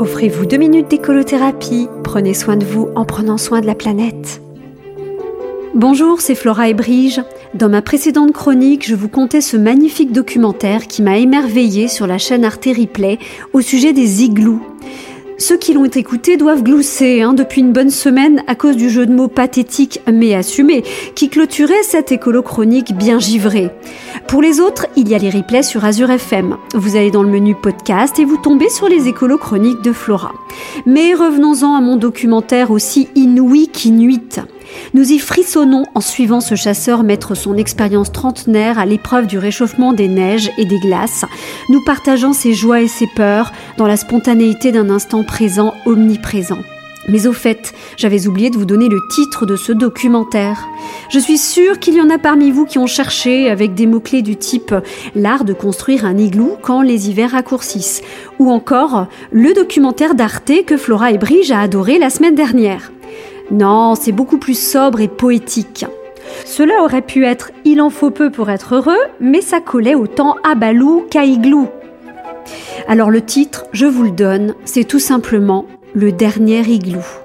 Offrez-vous deux minutes d'écolothérapie. Prenez soin de vous en prenant soin de la planète. Bonjour, c'est Flora et Brige. Dans ma précédente chronique, je vous contais ce magnifique documentaire qui m'a émerveillé sur la chaîne Arte Replay au sujet des igloos. Ceux qui l'ont écouté doivent glousser hein, depuis une bonne semaine à cause du jeu de mots pathétique mais assumé qui clôturait cette écolo-chronique bien givrée. Pour les autres, il y a les replays sur Azure FM. Vous allez dans le menu podcast et vous tombez sur les écolo-chroniques de Flora. Mais revenons-en à mon documentaire aussi inouï qu'inuit. Nous y frissonnons en suivant ce chasseur mettre son expérience trentenaire à l'épreuve du réchauffement des neiges et des glaces, nous partageant ses joies et ses peurs dans la spontanéité d'un instant présent omniprésent. Mais au fait, j'avais oublié de vous donner le titre de ce documentaire. Je suis sûre qu'il y en a parmi vous qui ont cherché avec des mots-clés du type l'art de construire un igloo quand les hivers raccourcissent, ou encore le documentaire d'Arte que Flora et Brige a adoré la semaine dernière. Non, c'est beaucoup plus sobre et poétique. Cela aurait pu être Il en faut peu pour être heureux, mais ça collait autant à Balou qu'à Igloo. Alors le titre, je vous le donne, c'est tout simplement Le dernier igloo.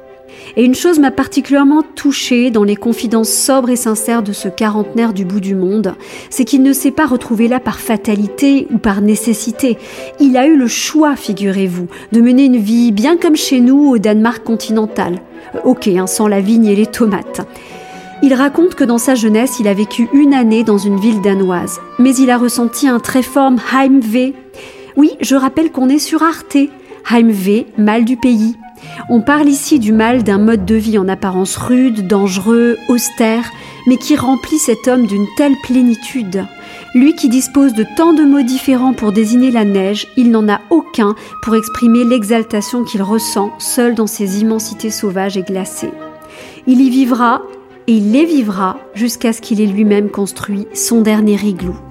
Et une chose m'a particulièrement touchée dans les confidences sobres et sincères de ce quarantenaire du bout du monde, c'est qu'il ne s'est pas retrouvé là par fatalité ou par nécessité. Il a eu le choix, figurez-vous, de mener une vie bien comme chez nous au Danemark continental. Euh, ok, hein, sans la vigne et les tomates. Il raconte que dans sa jeunesse, il a vécu une année dans une ville danoise, mais il a ressenti un très fort Heimweh. Oui, je rappelle qu'on est sur Arte. Heimweh, mal du pays. On parle ici du mal d'un mode de vie en apparence rude, dangereux, austère, mais qui remplit cet homme d'une telle plénitude. Lui qui dispose de tant de mots différents pour désigner la neige, il n'en a aucun pour exprimer l'exaltation qu'il ressent seul dans ces immensités sauvages et glacées. Il y vivra et il les vivra jusqu'à ce qu'il ait lui-même construit son dernier igloo.